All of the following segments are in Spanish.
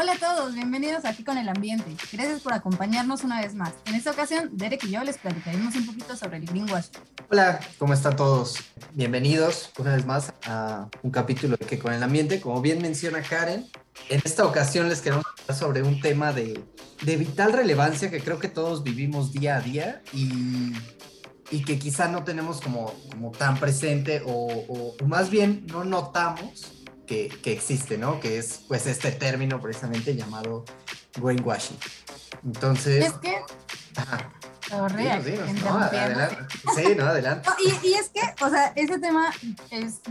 Hola a todos, bienvenidos aquí con el ambiente. Gracias por acompañarnos una vez más. En esta ocasión, Derek y yo les platicaremos un poquito sobre el greenwash. Hola, ¿cómo están todos? Bienvenidos una vez más a un capítulo de Que con el ambiente. Como bien menciona Karen, en esta ocasión les queremos hablar sobre un tema de, de vital relevancia que creo que todos vivimos día a día y, y que quizá no tenemos como, como tan presente o, o más bien no notamos que, que, existe, ¿no? Que es pues este término precisamente llamado greenwashing. Entonces... Es que... Ajá. Dinos, dinos, no, adelante. Sí, no, adelante. y, y, es que, o sea, ese tema es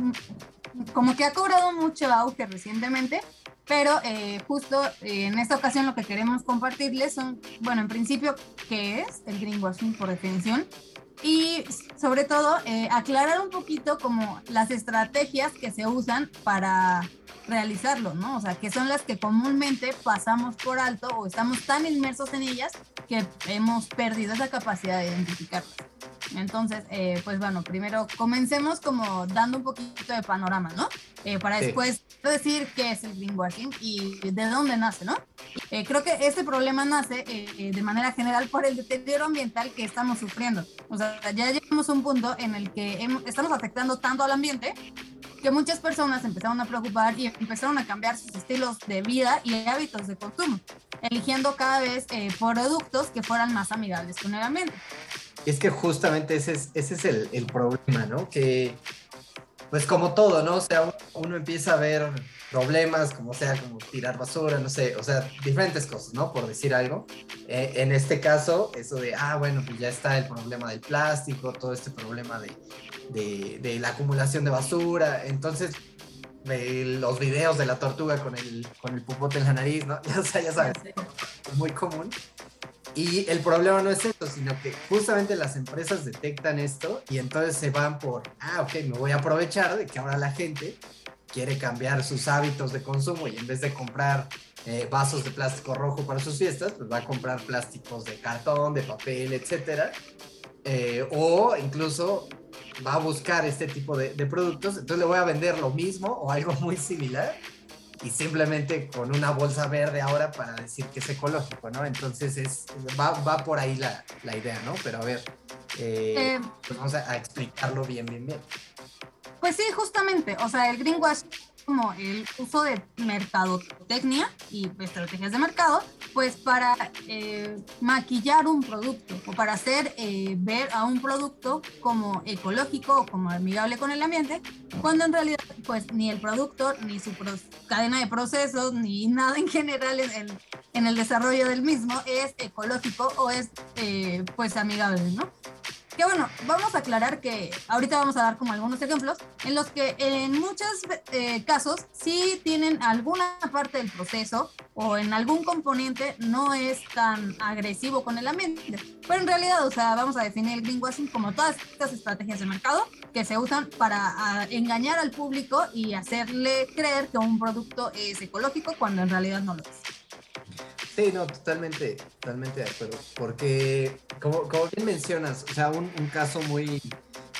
como que ha cobrado mucho auge recientemente, pero eh, justo eh, en esta ocasión lo que queremos compartirles son, bueno, en principio, ¿qué es el greenwashing por definición? Y sobre todo eh, aclarar un poquito como las estrategias que se usan para realizarlo, ¿no? O sea, que son las que comúnmente pasamos por alto o estamos tan inmersos en ellas que hemos perdido esa capacidad de identificarlas. Entonces, eh, pues bueno, primero comencemos como dando un poquito de panorama, ¿no? Eh, para después decir qué es el greenwashing y de dónde nace, ¿no? Eh, creo que este problema nace de manera general por el deterioro ambiental que estamos sufriendo. O sea, ya llegamos a un punto en el que estamos afectando tanto al ambiente que muchas personas empezaron a preocupar y empezaron a cambiar sus estilos de vida y hábitos de consumo, eligiendo cada vez productos que fueran más amigables con el ambiente. Es que justamente ese es, ese es el, el, problema, ¿no? Que, pues como todo, ¿no? O sea, uno, empieza a ver problemas, como sea, como tirar basura, no sé, o sea, diferentes cosas, ¿no? Por decir algo. Eh, en este caso, eso de, ah, bueno, pues ya está el problema del plástico, todo este problema de, de, de la acumulación de basura. Entonces, los videos de la tortuga con el, con el pupote en la nariz, ¿no? O sea, ya sabes, muy común. Y el problema no es eso, sino que justamente las empresas detectan esto y entonces se van por, ah, ok, me voy a aprovechar de que ahora la gente quiere cambiar sus hábitos de consumo y en vez de comprar eh, vasos de plástico rojo para sus fiestas, pues va a comprar plásticos de cartón, de papel, etcétera. Eh, o incluso va a buscar este tipo de, de productos, entonces le voy a vender lo mismo o algo muy similar y simplemente con una bolsa verde ahora para decir que es ecológico, ¿no? Entonces es, va, va por ahí la, la, idea, ¿no? Pero a ver, eh, eh, pues vamos a, a, explicarlo bien, bien, bien. Pues sí, justamente, o sea, el greenwash como el uso de mercadotecnia y estrategias de mercado, pues para eh, maquillar un producto o para hacer eh, ver a un producto como ecológico o como amigable con el ambiente, cuando en realidad pues ni el producto, ni su cadena de procesos, ni nada en general en, el desarrollo del mismo es ecológico o es eh, pues amigable, ¿no? Que bueno, vamos a aclarar que ahorita vamos a dar como algunos ejemplos en los que en muchos eh, casos sí tienen alguna parte del proceso o en algún componente no es tan agresivo con el ambiente. Pero en realidad, o sea, vamos a definir el greenwashing como todas estas estrategias de mercado que se usan para engañar al público y hacerle creer que un producto es ecológico cuando en realidad no lo es. Sí, no, totalmente, totalmente de acuerdo. Porque, como, como bien mencionas, o sea, un, un, caso muy,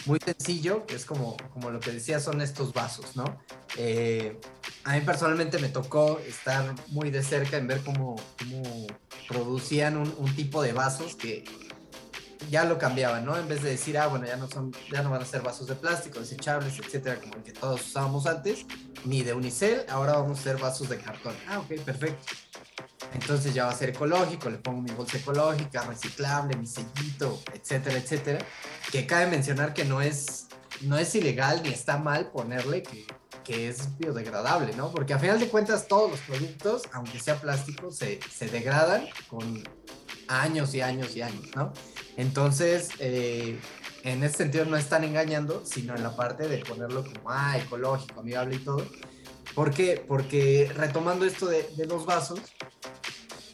muy sencillo, que es como, como lo que decía, son estos vasos, ¿no? Eh, a mí personalmente me tocó estar muy de cerca en ver cómo, cómo producían un, un, tipo de vasos que ya lo cambiaban, ¿no? En vez de decir, ah, bueno, ya no son, ya no van a ser vasos de plástico, desechables, etcétera, como el que todos usábamos antes, ni de unicel, ahora vamos a ser vasos de cartón. Ah, ok, perfecto entonces ya va a ser ecológico, le pongo mi bolsa ecológica, reciclable, mi sellito, etcétera, etcétera. Que cabe mencionar que no es, no es ilegal ni está mal ponerle que, que es biodegradable, ¿no? Porque a final de cuentas todos los productos, aunque sea plástico, se, se degradan con años y años y años, ¿no? Entonces, eh, en ese sentido no están engañando, sino en la parte de ponerlo como, ah, ecológico, amigable y todo. ¿Por qué? Porque retomando esto de, de los vasos,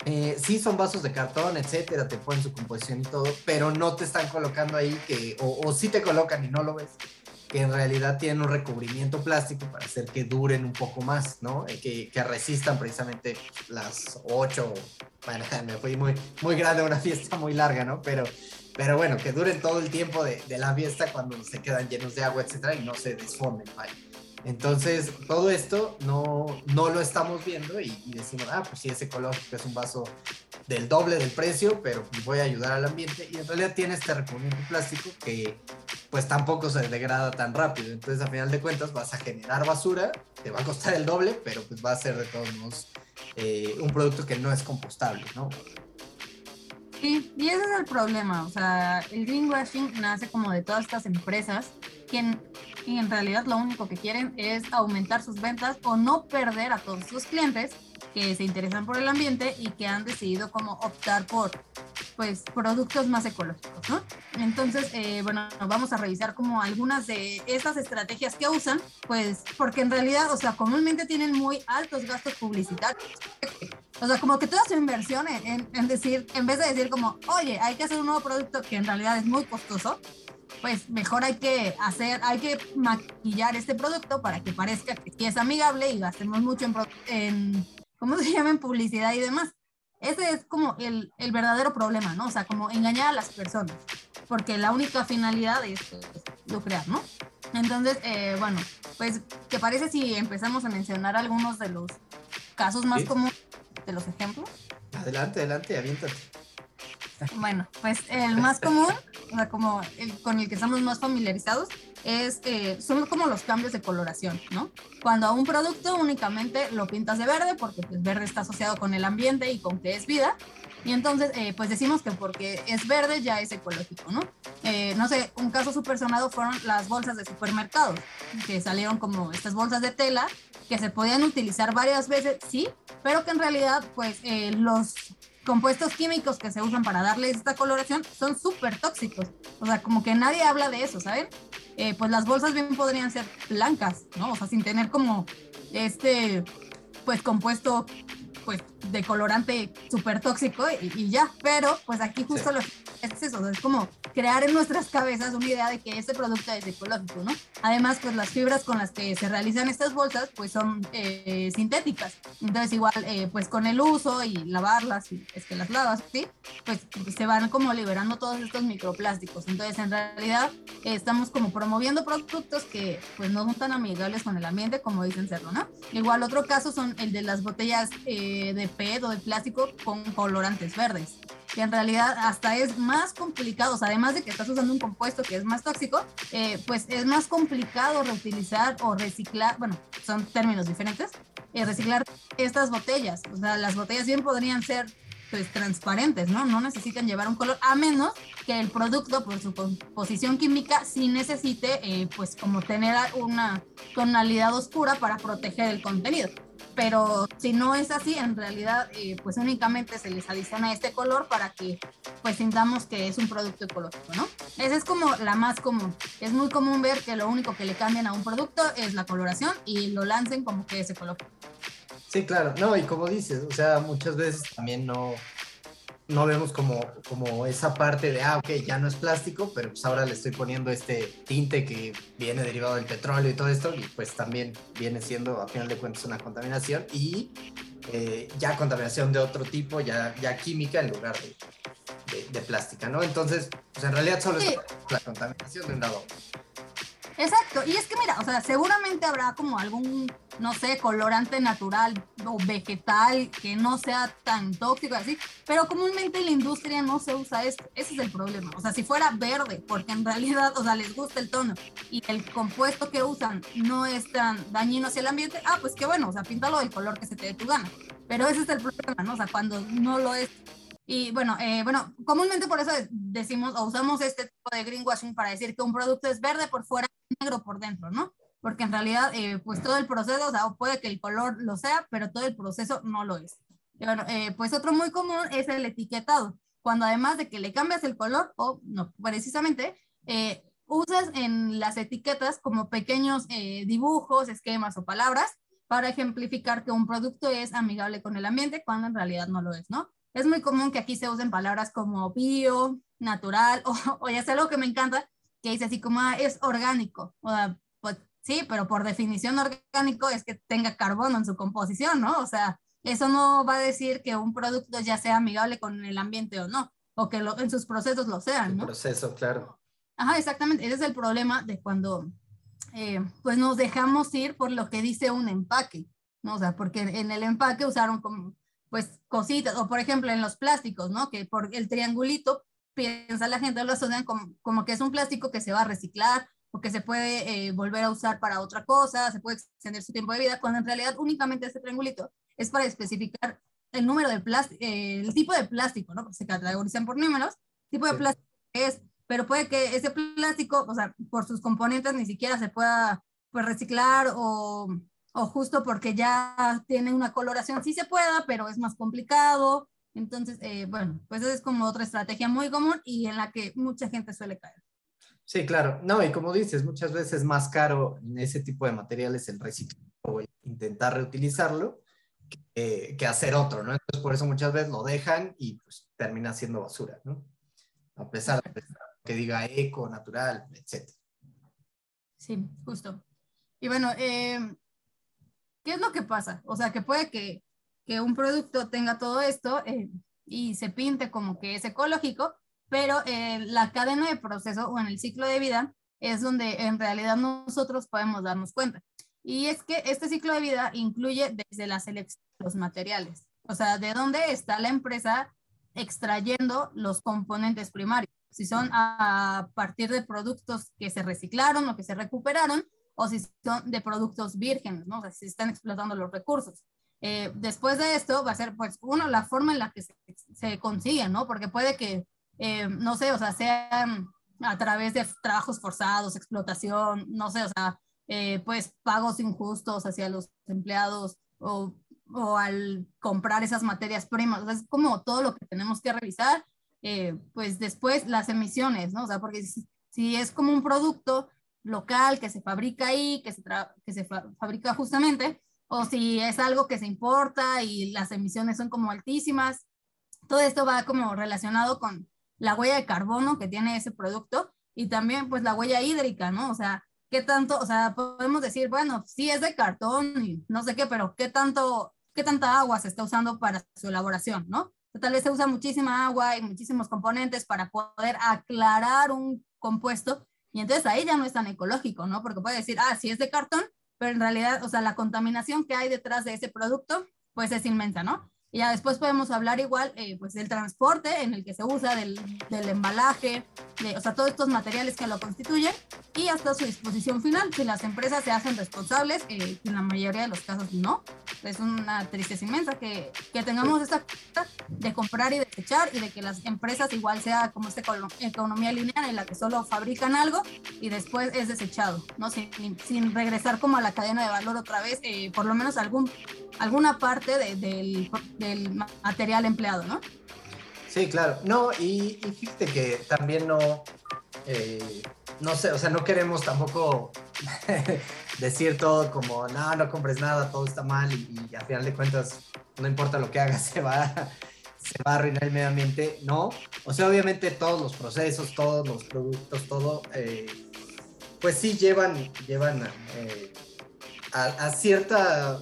eh, sí son vasos de cartón, etcétera, te ponen su composición y todo, pero no te están colocando ahí que, o, o sí te colocan y no lo ves, que en realidad tienen un recubrimiento plástico para hacer que duren un poco más, ¿no? Eh, que, que, resistan precisamente las ocho, bueno, me fui muy, muy grande, una fiesta muy larga, ¿no? Pero, pero bueno, que duren todo el tiempo de, de la fiesta cuando se quedan llenos de agua, etcétera, y no se desfonden, ¿vale? Entonces, todo esto no, no lo estamos viendo y, decimos, ah, pues sí, es ecológico, es un vaso del doble del precio, pero voy a ayudar al ambiente. Y en realidad tiene este recubrimiento plástico que pues tampoco se degrada tan rápido. Entonces, a final de cuentas, vas a generar basura, te va a costar el doble, pero pues va a ser de todos modos eh, un producto que no es compostable, ¿no? Sí, y ese es el problema. O sea, el greenwashing nace como de todas estas empresas que y en realidad lo único que quieren es aumentar sus ventas o no perder a todos sus clientes que se interesan por el ambiente y que han decidido como optar por pues productos más ecológicos, ¿no? Entonces, eh, bueno, vamos a revisar como algunas de esas estrategias que usan, pues porque en realidad, o sea, comúnmente tienen muy altos gastos publicitarios. O sea, como que toda su inversión en, en decir, en vez de decir como, oye, hay que hacer un nuevo producto que en realidad es muy costoso, pues mejor hay que hacer, hay que maquillar este producto para que parezca que es amigable y gastemos mucho en, en ¿cómo se llama? En publicidad y demás. Ese es como el, el, verdadero problema, ¿no? O sea, como engañar a las personas, porque la única finalidad es pues, lucrar, ¿no? Entonces, eh, bueno, pues, ¿te parece si empezamos a mencionar algunos de los casos más comunes de los ejemplos? Adelante, adelante, aviéntate. Bueno, pues el más común, o sea, como el, con el que estamos más familiarizados, es, eh, son como los cambios de coloración, ¿no? Cuando a un producto únicamente lo pintas de verde, porque pues verde está asociado con el ambiente y con que es vida, y entonces, eh, pues decimos que porque es verde ya es ecológico, ¿no? Eh, no sé, un caso súper sonado fueron las bolsas de supermercados, que salieron como estas bolsas de tela que se podían utilizar varias veces, sí, pero que en realidad, pues los compuestos químicos que se usan para darle esta coloración son súper tóxicos. O sea, como que nadie habla de eso, ¿saben? Eh, pues las bolsas bien podrían ser blancas, ¿no? O sea, sin tener como este, pues compuesto, pues de colorante súper tóxico y, ya. Pero, pues aquí justo lo es eso, es como crear en nuestras cabezas una idea de que este producto es ecológico, ¿no? Además, pues las fibras con las que se realizan estas bolsas, pues son eh, sintéticas. Entonces, igual, eh, pues con el uso y lavarlas, y es que las lavas, ¿sí? Pues se van como liberando todos estos microplásticos. Entonces, en realidad, estamos como promoviendo productos que pues no son tan amigables con el ambiente como dicen serlo, ¿no? Igual, otro caso son el de las botellas eh, de PET o de plástico con colorantes verdes que en realidad hasta es más complicado, o sea, además de que estás usando un compuesto que es más tóxico, eh, pues es más complicado reutilizar o reciclar, bueno, son términos diferentes, eh, reciclar estas botellas. O sea, las botellas bien podrían ser pues transparentes, ¿no? No necesitan llevar un color, a menos que el producto por su composición química sí necesite eh, pues como tener una tonalidad oscura para proteger el contenido pero si no es así, en realidad eh, pues únicamente se les adiciona este color para que pues sintamos que es un producto ecológico, ¿no? Esa es como la más común. Es muy común ver que lo único que le cambian a un producto es la coloración y lo lancen como que es ecológico. Sí, claro, no, y como dices, o sea, muchas veces también no, no vemos como, como esa parte de, ah, ok, ya no es plástico, pero pues ahora le estoy poniendo este tinte que viene derivado del petróleo y todo esto, y pues también viene siendo, a final de cuentas, una contaminación y eh, ya contaminación de otro tipo, ya, ya química en lugar de, de, plástica, ¿no? Entonces, pues en realidad solo es la contaminación de un lado. Exacto, y es que mira, o sea, seguramente habrá como algún, no sé, colorante natural o vegetal que no sea tan tóxico así, pero comúnmente en la industria no se usa esto, ese es el problema. O sea, si fuera verde, porque en realidad, o sea, les gusta el tono y el compuesto que usan no es tan dañino hacia el ambiente, ah, pues qué bueno, o sea, píntalo del color que se te dé tu gana. Pero ese es el problema, ¿no? O sea, cuando no lo es, y bueno, eh, bueno, comúnmente por eso decimos o usamos este tipo de greenwashing para decir que un producto es verde por fuera negro por dentro, ¿no? Porque en realidad, eh, pues todo el proceso, o sea, puede que el color lo sea, pero todo el proceso no lo es. Bueno, eh, pues otro muy común es el etiquetado, cuando además de que le cambias el color, o no, precisamente, usas en las etiquetas como pequeños dibujos, esquemas o palabras para ejemplificar que un producto es amigable con el ambiente cuando en realidad no lo es, ¿no? Es muy común que aquí se usen palabras como bio, natural, o, ya sea algo que me encanta, que dice así como ah, es orgánico. O pues sí, pero por definición orgánico es que tenga carbono en su composición, ¿no? O sea, eso no va a decir que un producto ya sea amigable con el ambiente o no, o que en sus procesos lo sean, ¿no? proceso, claro. Ajá, exactamente. Ese es el problema de cuando eh, pues nos dejamos ir por lo que dice un empaque, ¿no? O sea, porque en el empaque usaron como, pues, cositas, o por ejemplo en los plásticos, ¿no? Que por el triangulito piensa la gente, lo asocian como, como que es un plástico que se va a reciclar o que se puede eh, volver a usar para otra cosa, se puede extender su tiempo de vida, cuando en realidad únicamente ese triangulito es para especificar el número de plástico, eh, el tipo de plástico, ¿no? Porque se categorizan por números, tipo de plástico es, pero puede que ese plástico, o sea, por sus componentes ni siquiera se pueda pues, reciclar o, o justo porque ya tiene una coloración, sí se pueda, pero es más complicado. Entonces, eh, bueno, pues esa es como otra estrategia muy común y en la que mucha gente suele caer. Sí, claro. No, y como dices, muchas veces es más caro en ese tipo de materiales el reciclar o intentar reutilizarlo que, que, hacer otro, ¿no? Entonces, por eso muchas veces lo dejan y pues termina siendo basura, ¿no? A pesar de que diga eco, natural, etc. Sí, justo. Y bueno, eh, ¿qué es lo que pasa? O sea, que puede que, que un producto tenga todo esto eh, y se pinte como que es ecológico, pero eh, la cadena de proceso o en el ciclo de vida es donde en realidad nosotros podemos darnos cuenta. Y es que este ciclo de vida incluye desde la selección de los materiales, o sea, de dónde está la empresa extrayendo los componentes primarios, si son a partir de productos que se reciclaron o que se recuperaron, o si son de productos vírgenes. O sea, si están explotando los recursos. Eh, después de esto va a ser, pues, uno, la forma en la que se, se consiguen, ¿no? Porque puede que, eh, no sé, o sea, sean a través de trabajos forzados, explotación, no sé, o sea, eh, pues pagos injustos hacia los empleados o, o, al comprar esas materias primas. Es como todo lo que tenemos que revisar. pues después las emisiones, ¿no? O sea, porque si, si es como un producto local que se fabrica ahí, que se, que se fabrica justamente, o si es algo que se importa y las emisiones son como altísimas. Todo esto va como relacionado con la huella de carbono que tiene ese producto y también pues la huella hídrica, ¿no? O sea, ¿qué tanto? O sea, podemos decir, bueno, sí es de cartón y no sé qué, pero ¿qué tanto, qué tanta agua se está usando para su elaboración, ¿no? Tal vez se usa muchísima agua y muchísimos componentes para poder aclarar un compuesto y entonces ahí ya no es tan ecológico, ¿no? Porque puede decir, ah, sí es de cartón, pero en realidad, o sea, la contaminación que hay detrás de ese producto, pues es inmensa, ¿no? Y ya después podemos hablar igual, eh, pues, del transporte en el que se usa, del, del embalaje, de, o sea, todos estos materiales que lo constituyen y hasta su disposición final. Si las empresas se hacen responsables, eh, en la mayoría de los casos no. Es una tristeza inmensa que, que tengamos esta de comprar y desechar y de que las empresas igual sea como esta economía lineal en la que solo fabrican algo y después es desechado, ¿no? Sin, sin regresar como a la cadena de valor otra vez, eh, por lo menos algún, alguna parte de, del del material empleado, ¿no? Sí, claro. No, y, fíjate que también no, eh, no sé, o sea, no queremos tampoco decir todo como, no, no compres nada, todo está mal y, y, a final de cuentas, no importa lo que hagas, se va, se va a arruinar el medio ambiente. No, o sea, obviamente todos los procesos, todos los productos, todo, eh, pues sí llevan, llevan eh, a, a, cierta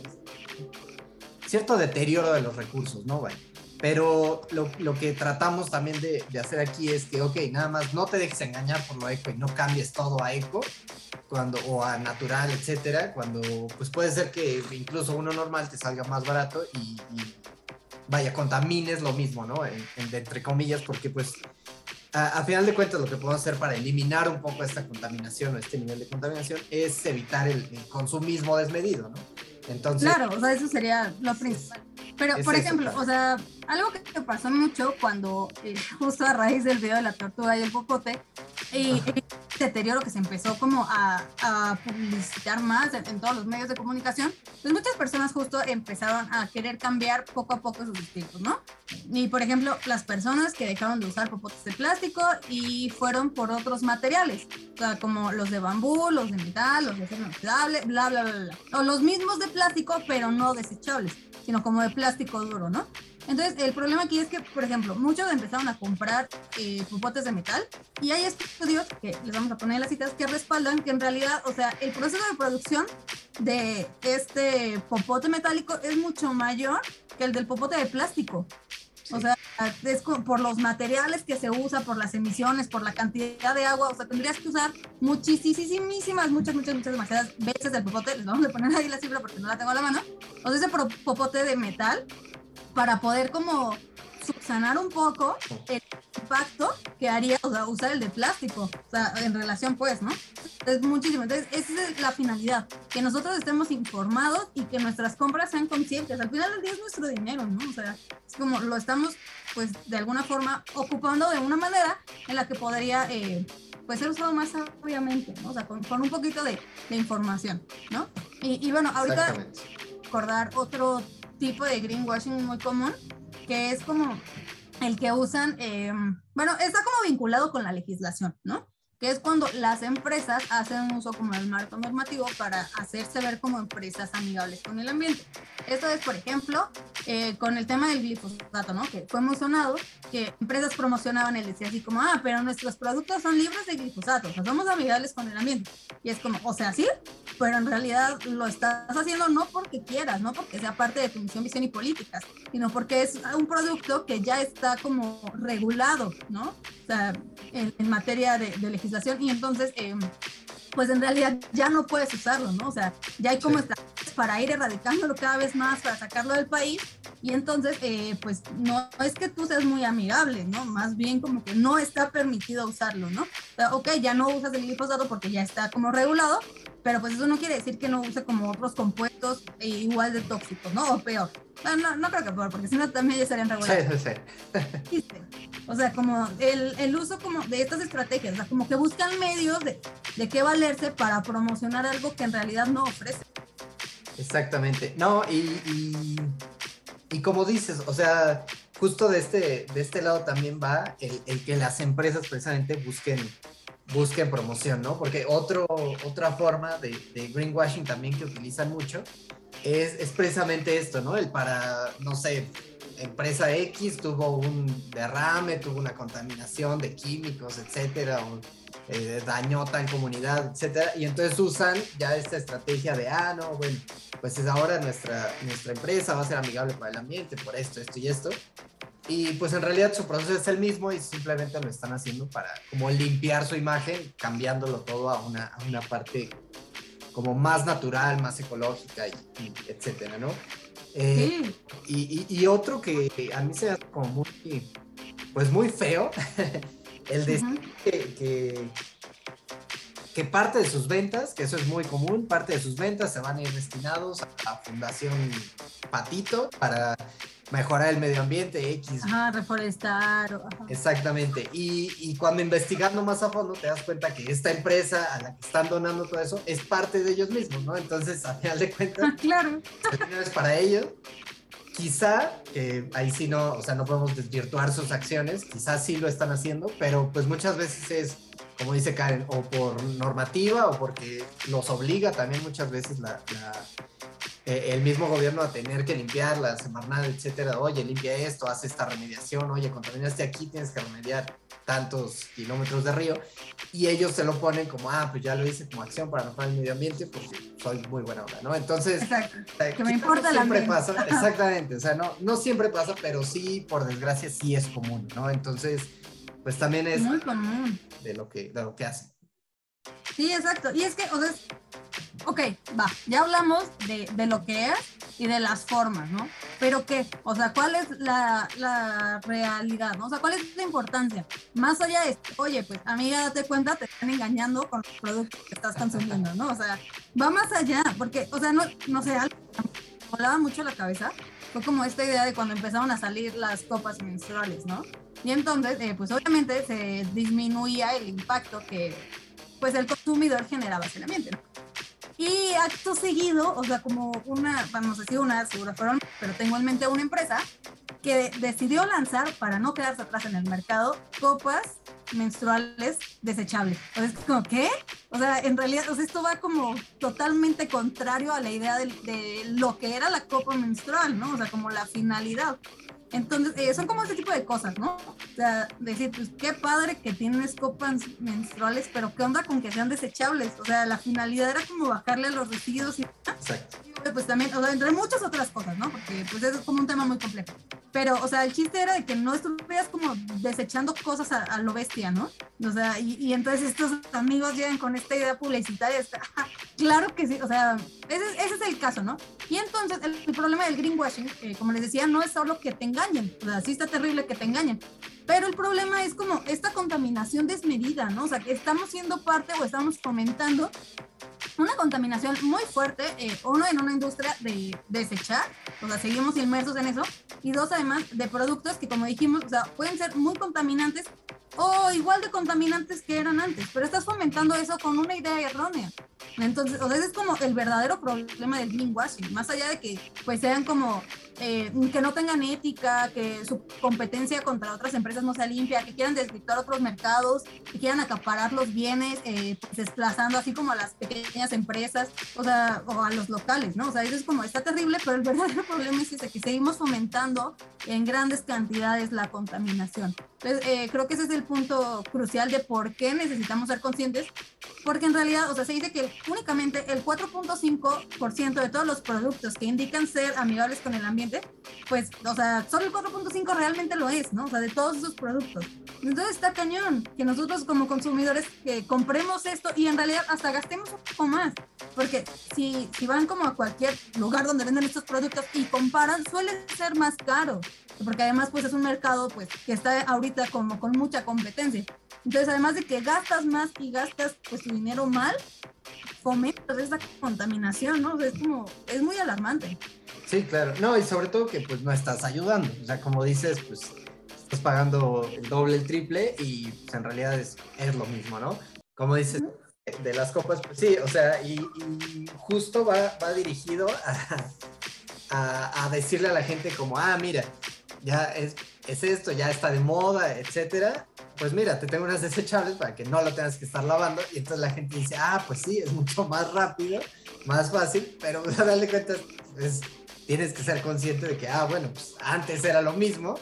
cierto deterioro de los recursos, ¿no? Bueno, pero lo, lo, que tratamos también de, de, hacer aquí es que, ok, nada más no te dejes engañar por lo eco y no cambies todo a eco cuando, o a natural, etcétera, cuando pues puede ser que incluso uno normal te salga más barato y, vaya, contamines lo mismo, ¿no? En, en, entre comillas, porque pues a, a, final de cuentas lo que podemos hacer para eliminar un poco esta contaminación o este nivel de contaminación es evitar el, el consumismo desmedido, ¿no? Entonces, claro, o sea, eso sería lo principal. Pero, por ejemplo, eso, o sea, algo que pasó mucho cuando, eh, justo a raíz del video de la tortuga y el popote, y el deterioro que se empezó como a, a publicitar más en, en, todos los medios de comunicación, pues muchas personas justo empezaron a querer cambiar poco a poco sus estilos, ¿no? Y, por ejemplo, las personas que dejaron de usar popotes de plástico y fueron por otros materiales, o sea, como los de bambú, los de metal, los de acero inoxidable, bla, bla, bla, bla. O los mismos de plástico, pero no desechables, sino como de plástico duro, ¿no? Entonces, el problema aquí es que, por ejemplo, muchos empezaron a comprar eh, popotes de metal y hay estudios, que les vamos a poner las citas, que respaldan que en realidad, o sea, el proceso de producción de este popote metálico es mucho mayor que el del popote de plástico. Sí. O sea, es por los materiales que se usa, por las emisiones, por la cantidad de agua, o sea, tendrías que usar muchísimas, muchas, muchas, muchas, demasiadas veces el popote, les vamos a poner ahí la cifra porque no la tengo a la mano, o sea, ese popote de metal para poder como subsanar un poco el impacto que haría o sea, usar el de plástico, o sea, en relación pues, ¿no? Es muchísimo. Entonces, esa es la finalidad, que nosotros estemos informados y que nuestras compras sean conscientes. Al final del día es nuestro dinero, ¿no? O sea, es como lo estamos, pues, de alguna forma ocupando de una manera en la que podría, eh, pues, ser usado más sabiamente, ¿no? O sea, con, un poquito de, de, información, ¿no? Y, y bueno, ahorita recordar otro tipo de greenwashing muy común, que es como el que usan, eh, bueno, está como vinculado con la legislación, ¿no? Que es cuando las empresas hacen uso como del marco normativo para hacerse ver como empresas amigables con el ambiente. Esto es, por ejemplo, eh, con el tema del glifosato, ¿no? Que fue muy sonado, que empresas promocionaban el decía así como, ah, pero nuestros productos son libres de glifosato, o sea, somos amigables con el ambiente. Y es como, o sea, sí, pero en realidad lo estás haciendo no porque quieras, no porque sea parte de tu misión, visión y políticas, sino porque es un producto que ya está como regulado, ¿no? O sea, en, materia de, legislación y entonces, em, pues en realidad ya no puedes usarlo, ¿no? O sea, ya hay como estrategias para ir erradicándolo cada vez más, para sacarlo del país y entonces, eh, pues no es que tú seas muy amigable, ¿no? Más bien como que no está permitido usarlo, ¿no? O sea, ok, ya no usas el glifosato porque ya está como regulado, pero pues eso no quiere decir que no use como otros compuestos e igual de tóxicos, ¿no? O peor. No, no, creo que peor, porque si no también ya estarían regulados. Sí, sí, sí. O sea, como el, el, uso como de estas estrategias, o sea, como que buscan medios de, de qué valerse para promocionar algo que en realidad no ofrece. Exactamente. No, y, y, y como dices, o sea, justo de este, de este lado también va el, el que las empresas precisamente busquen busquen promoción, ¿no? Porque otro, otra forma de, de greenwashing también que utilizan mucho es, es, precisamente esto, ¿no? El para, no sé, empresa X tuvo un derrame, tuvo una contaminación de químicos, etcétera, o eh, dañó tal comunidad, etcétera, y entonces usan ya esta estrategia de, ah, no, bueno, pues es ahora nuestra, nuestra empresa va a ser amigable para el ambiente por esto, esto y esto, y pues en realidad su proceso es el mismo y simplemente lo están haciendo para como limpiar su imagen, cambiándolo todo a una, a una parte como más natural, más ecológica y, etcétera, ¿no? Eh, y, y, otro que a mí se hace como muy, pues muy feo, el de que, que, parte de sus ventas, que eso es muy común, parte de sus ventas se van a ir destinados a la Fundación Patito para mejorar el medio ambiente, X. Ajá, reforestar. Exactamente. Y, y, cuando investigando más a fondo te das cuenta que esta empresa a la que están donando todo eso es parte de ellos mismos, ¿no? Entonces, a final de cuentas, ah, claro. es para ellos. Quizá, ahí sí no, o sea, no podemos desvirtuar sus acciones, quizás sí lo están haciendo, pero pues muchas veces es, como dice Karen, o por normativa o porque los obliga también muchas veces la, la eh, el mismo gobierno a tener que limpiar la semanal, etcétera. Oye, limpia esto, haz esta remediación. Oye, contaminaste aquí, tienes que remediar tantos kilómetros de río. Y ellos se lo ponen como, ah, pues ya lo hice como acción para mejorar el medio ambiente porque soy muy buena onda, ¿no? Entonces, que me importa la siempre pasa, exactamente. O sea, no, no siempre pasa, pero sí, por desgracia, sí es común, ¿no? Entonces, pues también es muy común. de lo que, de lo que hacen. Sí, exacto. Y es que, o sea, ok, va, ya hablamos de, de, lo que es y de las formas, ¿no? Pero qué, o sea, ¿cuál es la, la, realidad, ¿no? O sea, ¿cuál es la importancia? Más allá de, oye, pues amiga, date cuenta, te están engañando con los productos que estás consumiendo, ¿no? O sea, va más allá, porque, o sea, no, no sé, algo volaba mucho la cabeza fue como esta idea de cuando empezaron a salir las copas menstruales, ¿no? Y entonces, eh, pues obviamente se disminuía el impacto que pues el consumidor generaba el ambiente. Y acto seguido, o sea, como una, vamos a decir una, seguro fueron, pero tengo en mente una empresa que decidió lanzar, para no quedarse atrás en el mercado, copas menstruales desechables. Entonces, como, ¿qué? O sea, en realidad, o sea, esto va como totalmente contrario a la idea de, de, lo que era la copa menstrual, ¿no? O sea, como la finalidad. Entonces, eh, son como ese tipo de cosas, ¿no? O sea, decir, pues qué padre que tienes copas menstruales, pero ¿qué onda con que sean desechables? O sea, la finalidad era como bajarle a los residuos y... Exacto. pues también, o sea, entre muchas otras cosas, ¿no? Porque pues eso es como un tema muy complejo. pero, o sea, el chiste era de que no estuvieras como desechando cosas a, lo bestia, ¿no? O sea, y, entonces estos amigos llegan con esta idea publicitaria, claro que sí, o sea, ese, es el caso, ¿no? Y entonces el, problema del greenwashing, eh, como les decía, no es solo que te engañen, o sea, sí está terrible que te engañen, pero el problema es como esta contaminación desmedida, ¿no? O sea, que estamos siendo parte o estamos fomentando una contaminación muy fuerte, eh, uno en una industria de desechar, o sea, seguimos inmersos en eso, y dos además de productos que como dijimos, o sea, pueden ser muy contaminantes o igual de contaminantes que eran antes, pero estás fomentando eso con una idea errónea. Entonces, o sea, ese es como el verdadero problema del greenwashing, más allá de que pues sean como eh, que no tengan ética, que su competencia contra otras empresas no sea limpia, que quieran desdictar otros mercados, que quieran acaparar los bienes, eh, pues, desplazando así como a las pequeñas empresas, o sea, o a los locales, ¿no? O sea, eso es como, está terrible, pero el verdadero problema es ese, que seguimos fomentando en grandes cantidades la contaminación. Entonces, eh, creo que ese es el punto crucial de por qué necesitamos ser conscientes, porque en realidad, o sea, se dice que únicamente el 4.5% de todos los productos que indican ser amigables con el ambiente pues, o sea, solo el 4.5 realmente lo es, ¿no? O sea, de todos esos productos. Entonces está cañón que nosotros como consumidores que compremos esto y en realidad hasta gastemos un poco más. Porque si, si van como a cualquier lugar donde venden estos productos y comparan, suele ser más caro. Porque además pues es un mercado pues que está ahorita como con mucha competencia. Entonces además de que gastas más y gastas pues tu dinero mal, fomentas esa contaminación, ¿no? O sea, es como, es muy alarmante. Sí, claro. No, y sobre todo que pues no estás ayudando. O sea, como dices, pues estás pagando el doble, el triple y pues, en realidad es, es lo mismo, ¿no? Como dices, de las copas, pues sí, o sea, y, justo va, va dirigido a, a, decirle a la gente como, ah, mira, ya es, es esto, ya está de moda, etcétera. Pues mira, te tengo unas desechables para que no lo tengas que estar lavando. Y entonces la gente dice, ah, pues sí, es mucho más rápido, más fácil, pero a darle cuenta, es tienes que ser consciente de que, ah, bueno, pues antes era lo mismo,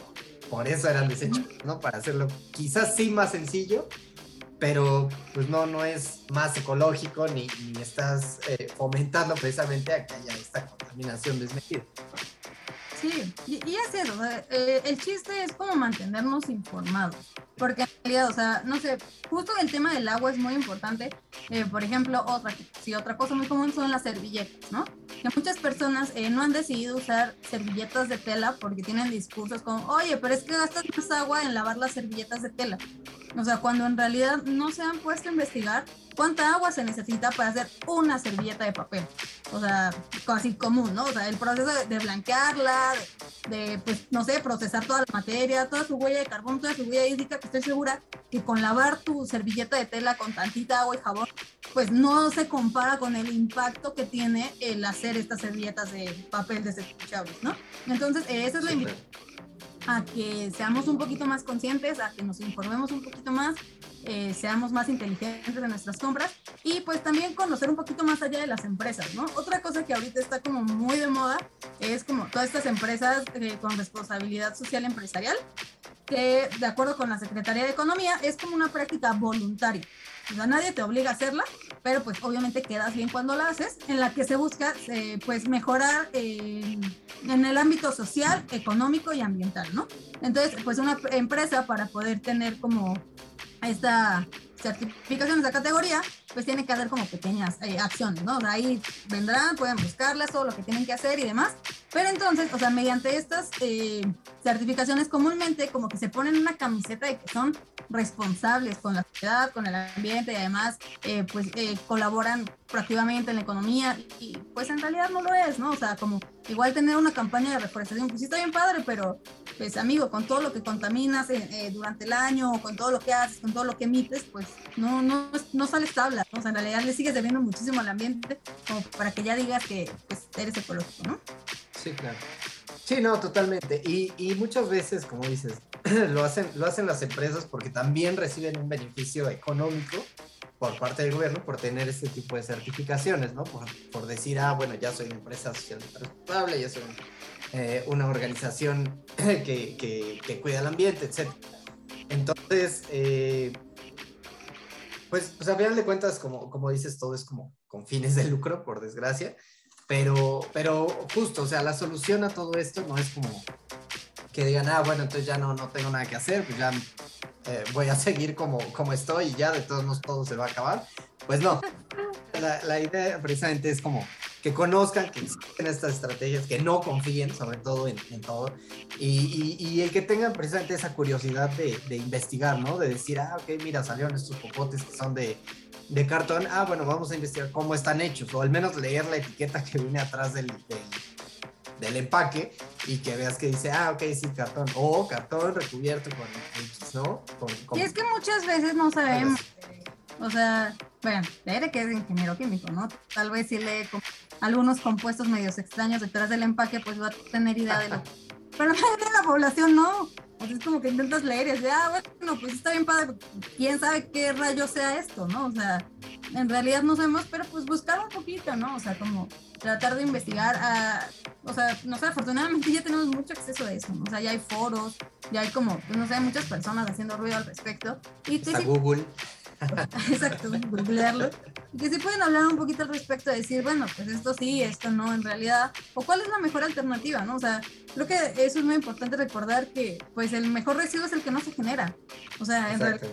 por eso eran desechos, ¿no? Para hacerlo quizás sí más sencillo, pero pues no, no es más ecológico ni, estás eh, fomentando precisamente a que haya esta contaminación desmedida. Sí, y, es eso, eh, el chiste es como mantenernos informados, porque en realidad, o sea, no sé, justo el tema del agua es muy importante, eh, por ejemplo, otra, sí, otra cosa muy común son las servilletas, ¿no? Que muchas personas eh, no han decidido usar servilletas de tela porque tienen discursos como, oye, pero es que gastas más agua en lavar las servilletas de tela. O sea, cuando en realidad no se han puesto a investigar cuánta agua se necesita para hacer una servilleta de papel. O sea, casi común, ¿no? O sea, el proceso de, blanquearla, de, pues, no sé, procesar toda la materia, toda su huella de carbón, toda su huella hídrica, que estoy segura que con lavar tu servilleta de tela con tantita agua y jabón, pues no se compara con el impacto que tiene el hacer estas servilletas de papel desechables, ¿no? Entonces, esa es la invitación a que seamos un poquito más conscientes, a que nos informemos un poquito más, eh, seamos más inteligentes en nuestras compras y pues también conocer un poquito más allá de las empresas, ¿no? Otra cosa que ahorita está como muy de moda es como todas estas empresas eh, con responsabilidad social empresarial, que de acuerdo con la Secretaría de Economía es como una práctica voluntaria. O sea, nadie te obliga a hacerla, pero pues obviamente quedas bien cuando la haces, en la que se busca eh, pues mejorar en el ámbito social, económico y ambiental, ¿no? Entonces, pues una empresa para poder tener como esta certificación, esta categoría, pues tiene que hacer como pequeñas eh, acciones, ¿no? ahí vendrán, pueden buscarlas, todo lo que tienen que hacer y demás. Pero entonces, o sea, mediante estas eh, certificaciones comúnmente como que se ponen una camiseta de que son responsables con la sociedad, con el ambiente y además eh, pues colaboran proactivamente en la economía y pues en realidad no lo es, ¿no? O sea, como igual tener una campaña de reforestación, pues sí está bien padre, pero pues amigo, con todo lo que contaminas durante el año, con todo lo que haces, con todo lo que emites, pues no, no, no sales tabla o sea, en realidad le sigues debiendo muchísimo al ambiente como para que ya digas que eres ecológico, ¿no? Sí, claro. Sí, no, totalmente. Y, y, muchas veces, como dices, lo hacen, lo hacen las empresas porque también reciben un beneficio económico por parte del gobierno por tener este tipo de certificaciones, ¿no? Por, por decir, ah, bueno, ya soy una empresa socialmente responsable, ya soy eh, una organización que, que, que, cuida el ambiente, etc. Entonces, eh, pues, pues a final de cuentas, como, como dices, todo es como con fines de lucro, por desgracia. Pero, pero justo, o sea, la solución a todo esto no es como que digan, ah, bueno, entonces ya no, no tengo nada que hacer, pues ya eh, voy a seguir como, como estoy y ya de todos modos todo se va a acabar. Pues no, la, la idea precisamente es como que conozcan que existen estas estrategias, que no confíen sobre todo en, en todo y, y, y, el que tengan precisamente esa curiosidad de, de, investigar, ¿no? De decir, ah, ok, mira, salieron estos popotes que son de, de cartón, ah, bueno, vamos a investigar cómo están hechos o al menos leer la etiqueta que viene atrás del, del del empaque y que veas que dice, ah, ok, sí, cartón, o cartón recubierto con X, ¿no? Con, con... Y es que muchas veces no sabemos, o sea, bueno, Tere que es ingeniero químico, ¿no? Tal vez si lee algunos compuestos medios extraños detrás del empaque, pues va a tener idea de lo... Pero de la población no. O sea, es como que intentas leer y es de, ah, bueno, pues está bien padre, quién sabe qué rayo sea esto, ¿no? O sea, en realidad no sabemos, pero pues buscar un poquito, ¿no? O sea, como tratar de investigar, a, o sea, no sé, afortunadamente ya tenemos mucho acceso a eso, ¿no? o sea, ya hay foros, ya hay como, pues, no sé, muchas personas haciendo ruido al respecto. Y que sí, Google. Exacto, googlearlo. Y que sí pueden hablar un poquito al respecto, de decir, bueno, pues esto sí, esto no, en realidad, o cuál es la mejor alternativa, ¿no? O sea, creo que eso es muy importante recordar que, pues, el mejor residuo es el que no se genera. O sea, en realidad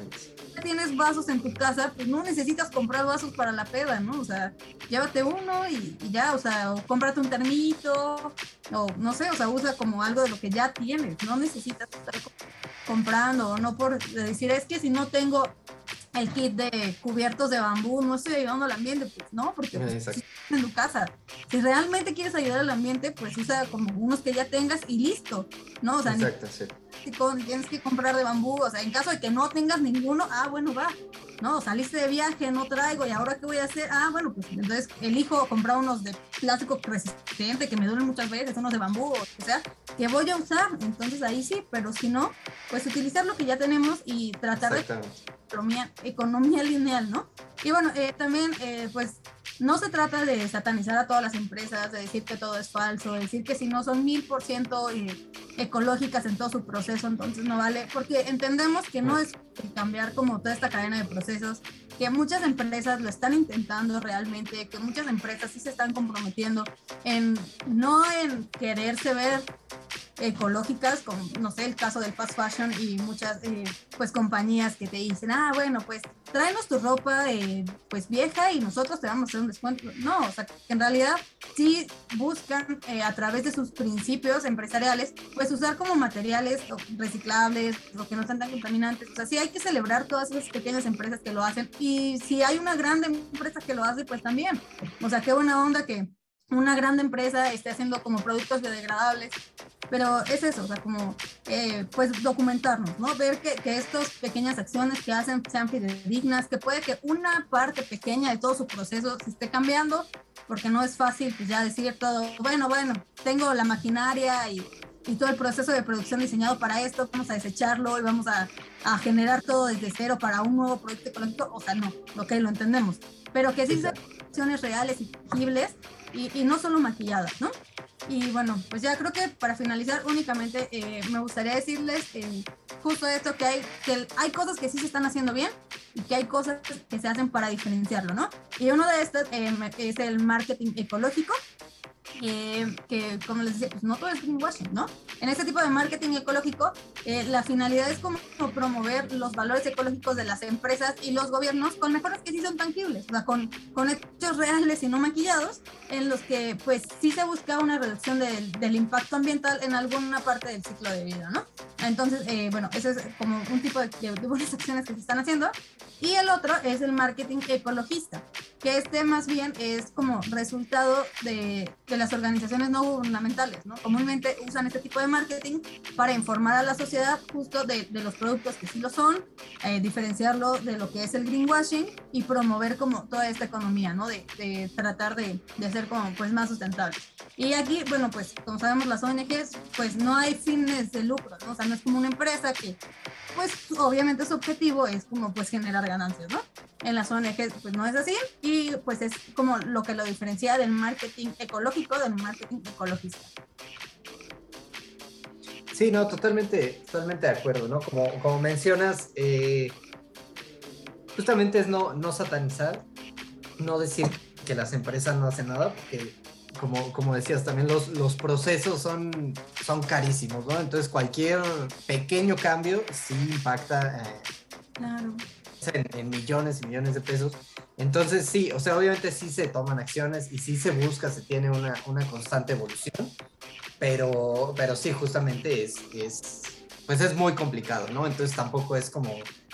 tienes vasos en tu casa, pues no necesitas comprar vasos para la peda, ¿no? O sea, llévate uno y, y, ya, o sea, o cómprate un termito, o no sé, o sea, usa como algo de lo que ya tienes, no necesitas estar comprando, o no por decir, es que si no tengo el kit de cubiertos de bambú, no estoy ayudando al ambiente, pues no, porque pues, en tu casa. Si realmente quieres ayudar al ambiente, pues usa como unos que ya tengas y listo, ¿no? O sea, Exacto, sí. si tienes que comprar de bambú, o sea, en caso de que no tengas ninguno, ah, bueno, va, ¿no? Saliste de viaje, no traigo, y ahora qué voy a hacer, ah, bueno, pues entonces elijo comprar unos de plástico resistente que me duelen muchas veces, unos de bambú, o sea, que voy a usar, entonces ahí sí, pero si no, pues utilizar lo que ya tenemos y tratar de economía, lineal, ¿no? Y bueno, eh, también, eh, pues, no se trata de satanizar a todas las empresas, de decir que todo es falso, de decir que si no son mil por ciento eh, ecológicas en todo su proceso, entonces no vale, porque entendemos que no es cambiar como toda esta cadena de procesos, que muchas empresas lo están intentando realmente, que muchas empresas sí se están comprometiendo en no en quererse ver ecológicas, como no sé, el caso del fast fashion y muchas eh, pues compañías que te dicen, ah, bueno, pues tráenos tu ropa eh, pues vieja y nosotros te vamos a hacer un descuento. No, o sea, que en realidad sí buscan eh, a través de sus principios empresariales, pues usar como materiales reciclables, lo que no están tan contaminantes. O sea, sí hay que celebrar todas esas pequeñas empresas que lo hacen y si hay una grande empresa que lo hace, pues también. O sea, qué buena onda que una gran empresa esté haciendo como productos biodegradables, pero es eso, o sea, como eh, pues documentarnos, ¿no? Ver que, que estas pequeñas acciones que hacen sean fidedignas, que puede que una parte pequeña de todo su proceso se esté cambiando, porque no es fácil pues ya decir todo, bueno, bueno, tengo la maquinaria y, y todo el proceso de producción diseñado para esto, vamos a desecharlo y vamos a, a generar todo desde cero para un nuevo proyecto ecológico, o sea, no, ok, lo entendemos, pero que sí sean acciones reales y tangibles y, y, no solo maquilladas, ¿no? Y bueno, pues ya creo que para finalizar únicamente eh, me gustaría decirles eh, justo esto, que hay, que hay cosas que sí se están haciendo bien y que hay cosas que se hacen para diferenciarlo, ¿no? Y uno de estos eh, es el marketing ecológico, que como les decía, pues no todo es greenwashing, ¿no? En este tipo de marketing ecológico, eh, la finalidad es como promover los valores ecológicos de las empresas y los gobiernos con mejoras que sí son tangibles, o sea, con, con hechos reales y no maquillados, en los que pues sí se busca una reducción del, del impacto ambiental en alguna parte del ciclo de vida, ¿no? Entonces, eh, bueno, eso es como un tipo de, de, buenas acciones que se están haciendo. Y el otro es el marketing ecologista, que este más bien es como resultado de, de las organizaciones no gubernamentales, ¿no? Comúnmente usan este tipo de marketing para informar a la sociedad justo de, de los productos que sí lo son, eh, diferenciarlo de lo que es el greenwashing y promover como toda esta economía, ¿no? De, de tratar de, de hacer como pues más sustentable. Y aquí, bueno, pues como sabemos las ONGs, pues no hay fines de lucro, ¿no? O sea, no es como una empresa que pues obviamente su objetivo es como pues generar ganancias, ¿no? En las ONGs pues no es así y pues es como lo que lo diferencia del marketing ecológico del marketing ecologista. Sí, no, totalmente, totalmente de acuerdo, ¿no? Como, como mencionas, eh, justamente es no, no satanizar, no decir que las empresas no hacen nada, porque como, como decías, también los, los procesos son, son carísimos, ¿no? Entonces cualquier pequeño cambio sí impacta eh, en, millones y millones de pesos. Entonces sí, o sea, obviamente sí se toman acciones y sí se busca, se tiene una, una constante evolución, pero, pero sí, justamente es, es, pues es muy complicado, ¿no? Entonces tampoco es como,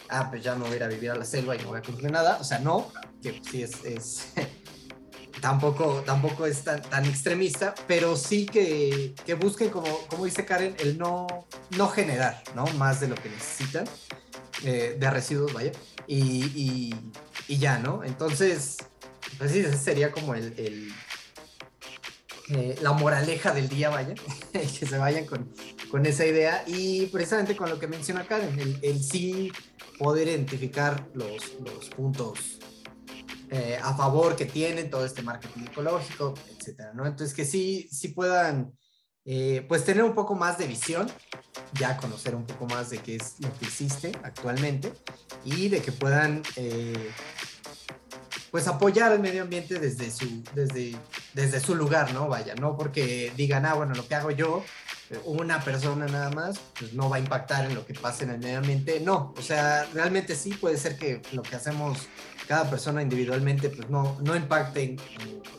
ah, pues ya no voy a ir a vivir a la selva y no voy a cumplir nada, o sea, no, que sí es, es tampoco, tampoco es tan, tan, extremista, pero sí que, que, busquen, como, como dice Karen, el no, no generar ¿no? más de lo que necesitan eh, de residuos, vaya, y, y, ya, ¿no? Entonces, pues sí, sería como el, el eh, la moraleja del día, vaya, que se vayan con, con, esa idea y precisamente con lo que menciona Karen, el, el sí poder identificar los, los puntos eh, a favor que tienen todo este marketing ecológico, etcétera, ¿no? Entonces que sí, sí puedan, eh, pues tener un poco más de visión, ya conocer un poco más de qué es lo que existe actualmente y de que puedan, eh, pues apoyar al medio ambiente desde su, desde, desde su lugar, ¿no? Vaya, no porque digan, ah, bueno, lo que hago yo, una persona nada más, pues no va a impactar en lo que pasa en el medio ambiente. No, o sea, realmente sí puede ser que lo que hacemos cada persona individualmente pues no, no impacte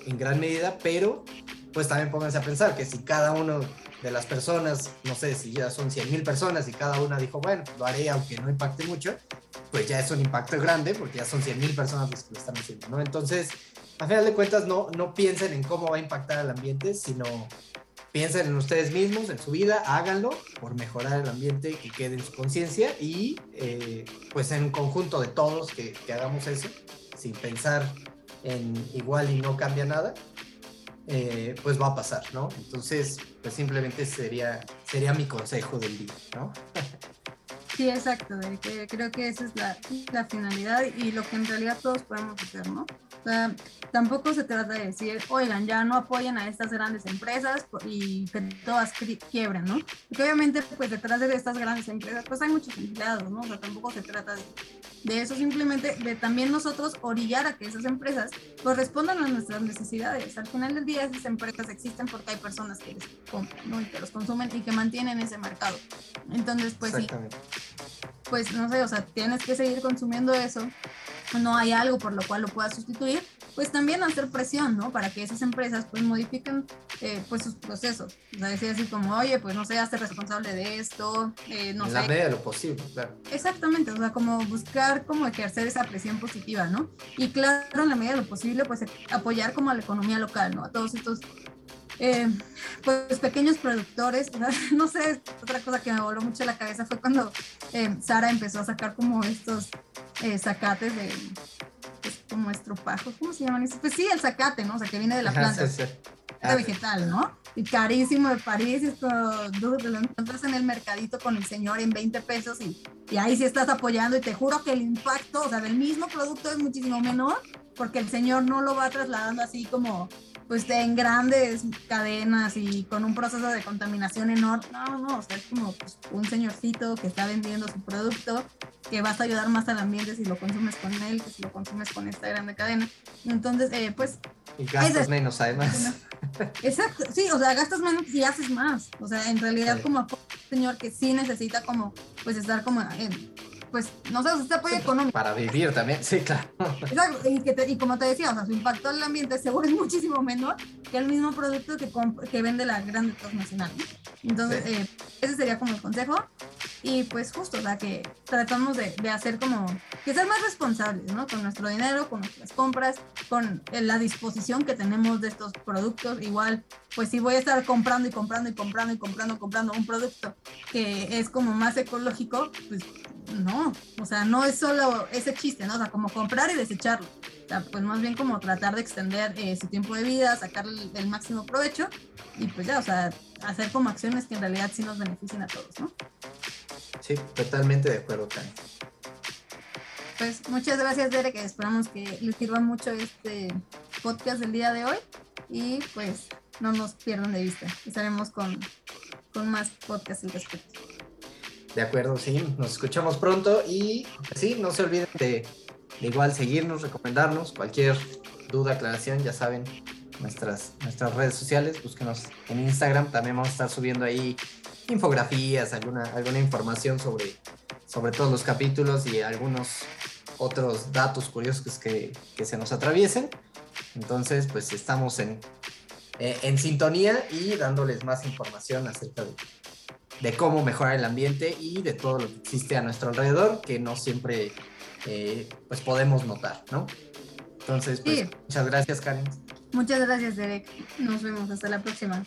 en, gran medida, pero pues también pónganse a pensar que si cada uno de las personas, no sé si ya son 100 mil personas y cada una dijo, bueno, lo haré aunque no impacte mucho, pues ya es un impacto grande porque ya son 100 mil personas las que lo están haciendo, ¿no? Entonces, a final de cuentas, no, no piensen en cómo va a impactar al ambiente, sino piensen en ustedes mismos, en su vida, háganlo por mejorar el ambiente que quede en su conciencia y eh, pues en un conjunto de todos que, hagamos eso, sin pensar en igual y no cambia nada, eh, pues va a pasar, ¿no? Entonces, pues simplemente sería, sería mi consejo del día, ¿no? Sí, exacto, creo que esa es la finalidad y lo que en realidad todos podemos hacer, ¿no? Sea, tampoco se trata de decir, oigan, ya no apoyen a estas grandes empresas y que todas quiebren, ¿no? Porque obviamente, pues detrás de estas grandes empresas, pues hay muchos empleados, ¿no? O sea, tampoco se trata de, de eso, simplemente de también nosotros orillar a que esas empresas pues respondan a nuestras necesidades. Al final del día, esas empresas existen porque hay personas que les compran, ¿no? Y que los consumen y que mantienen ese mercado. Entonces, pues sí. Pues no sé, o sea, tienes que seguir consumiendo eso no hay algo por lo cual lo pueda sustituir, pues también hacer presión, ¿no? Para que esas empresas pues modifiquen eh, pues sus procesos. O sea, decir así como, oye, pues no sé, hazte responsable de esto, eh, no en sé. la medida de lo posible, claro. Exactamente, o sea, como buscar como ejercer esa presión positiva, ¿no? Y claro, en la medida de lo posible, pues apoyar como a la economía local, ¿no? A todos estos eh, pues pequeños productores, no sé, otra cosa que me voló mucho la cabeza fue cuando eh, Sara empezó a sacar como estos eh, zacates de pues, como ¿cómo se llaman? Pues sí, el zacate, ¿no? O sea, que viene de la planta. Ah, vegetal, ¿no? Y carísimo de París, y esto, dude, lo encuentras en el mercadito con el señor en 20 pesos y, y ahí sí estás apoyando y te juro que el impacto, o sea, del mismo producto es muchísimo menor porque el señor no lo va trasladando así como pues en grandes cadenas y con un proceso de contaminación enorme. No, no, o sea, es como pues, un señorcito que está vendiendo su producto que vas a ayudar más al ambiente si lo consumes con él que si lo consumes con esta grande cadena. Entonces, eh, pues... Y gastas menos además. Exacto, sí, o sea, gastas menos y haces más. O sea, en realidad como un señor que sí necesita como, pues estar como en, pues, no sé, este apoyo económico. Para vivir también, sí, claro. Exacto, y, que y como te decía, o sea, su impacto el ambiente seguro es muchísimo menor que el mismo producto que, que vende la gran transnacional. Entonces, eh, ese sería como el consejo. Y pues justo, o sea, que tratamos de, de, hacer como, que ser más responsables, ¿no? Con nuestro dinero, con nuestras compras, con eh, la disposición que tenemos de estos productos. Igual, pues si voy a estar comprando y comprando y comprando y comprando, comprando un producto que es como más ecológico, pues no, o sea, no es solo ese chiste, ¿no? O sea, como comprar y desecharlo. O sea, pues más bien como tratar de extender eh, su tiempo de vida, sacar el, máximo provecho y pues ya, o sea, hacer como acciones que en realidad sí nos beneficien a todos, ¿no? Sí, totalmente de acuerdo, Tani. Pues muchas gracias, Derek, esperamos que les sirva mucho este podcast del día de hoy y pues no nos pierdan de vista. Estaremos con, con más podcasts al respecto. De acuerdo, sí, nos escuchamos pronto y sí, no se olviden de, igual seguirnos, recomendarnos, cualquier duda, aclaración, ya saben, nuestras, nuestras redes sociales, búsquenos en Instagram, también vamos a estar subiendo ahí infografías, alguna, alguna información sobre, sobre todos los capítulos y algunos otros datos curiosos que, que se nos atraviesen. Entonces, pues estamos en, eh, en sintonía y dándoles más información acerca de, de, cómo mejorar el ambiente y de todo lo que existe a nuestro alrededor, que no siempre eh, pues podemos notar, ¿no? Entonces, pues, muchas gracias, Karen. Muchas gracias, Derek. Nos vemos. Hasta la próxima.